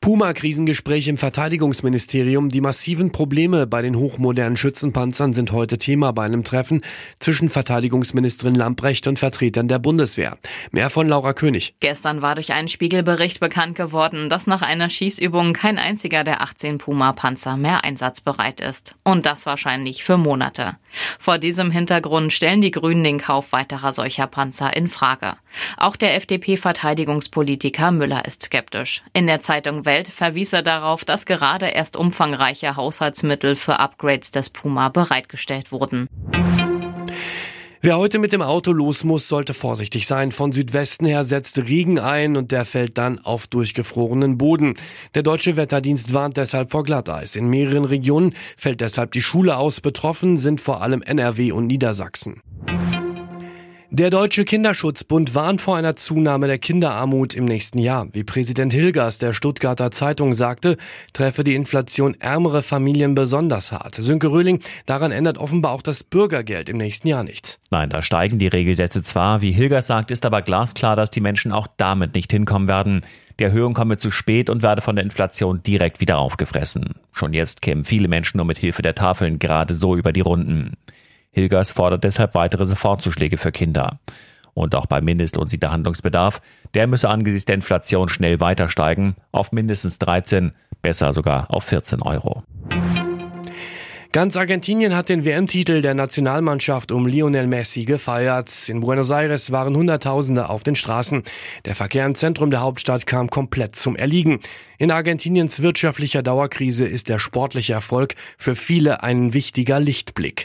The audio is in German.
Puma-Krisengespräch im Verteidigungsministerium. Die massiven Probleme bei den hochmodernen Schützenpanzern sind heute Thema bei einem Treffen zwischen Verteidigungsministerin Lamprecht und Vertretern der Bundeswehr. Mehr von Laura König. Gestern war durch einen Spiegelbericht bekannt geworden, dass nach einer Schießübung kein einziger der 18 Puma-Panzer mehr einsatzbereit ist. Und das wahrscheinlich für Monate. Vor diesem Hintergrund stellen die Grünen den Kauf weiterer solcher Panzer in Frage. Auch der FDP-Verteidigungspolitiker Müller ist skeptisch. In der Zeitung Welt verwies er darauf, dass gerade erst umfangreiche Haushaltsmittel für Upgrades des Puma bereitgestellt wurden. Wer heute mit dem Auto los muss, sollte vorsichtig sein. Von Südwesten her setzt Regen ein und der fällt dann auf durchgefrorenen Boden. Der deutsche Wetterdienst warnt deshalb vor Glatteis. In mehreren Regionen fällt deshalb die Schule aus. Betroffen sind vor allem NRW und Niedersachsen. Der Deutsche Kinderschutzbund warnt vor einer Zunahme der Kinderarmut im nächsten Jahr. Wie Präsident Hilgers der Stuttgarter Zeitung sagte, treffe die Inflation ärmere Familien besonders hart. Sönke Röhling, daran ändert offenbar auch das Bürgergeld im nächsten Jahr nichts. Nein, da steigen die Regelsätze zwar. Wie Hilgers sagt, ist aber glasklar, dass die Menschen auch damit nicht hinkommen werden. Die Erhöhung komme zu spät und werde von der Inflation direkt wieder aufgefressen. Schon jetzt kämen viele Menschen nur mit Hilfe der Tafeln gerade so über die Runden. Hilgers fordert deshalb weitere Sofortzuschläge für Kinder. Und auch beim Mindestlohn sieht der Handlungsbedarf. Der müsse angesichts der Inflation schnell weiter steigen auf mindestens 13, besser sogar auf 14 Euro. Ganz Argentinien hat den WM-Titel der Nationalmannschaft um Lionel Messi gefeiert. In Buenos Aires waren Hunderttausende auf den Straßen. Der Verkehr im Zentrum der Hauptstadt kam komplett zum Erliegen. In Argentiniens wirtschaftlicher Dauerkrise ist der sportliche Erfolg für viele ein wichtiger Lichtblick.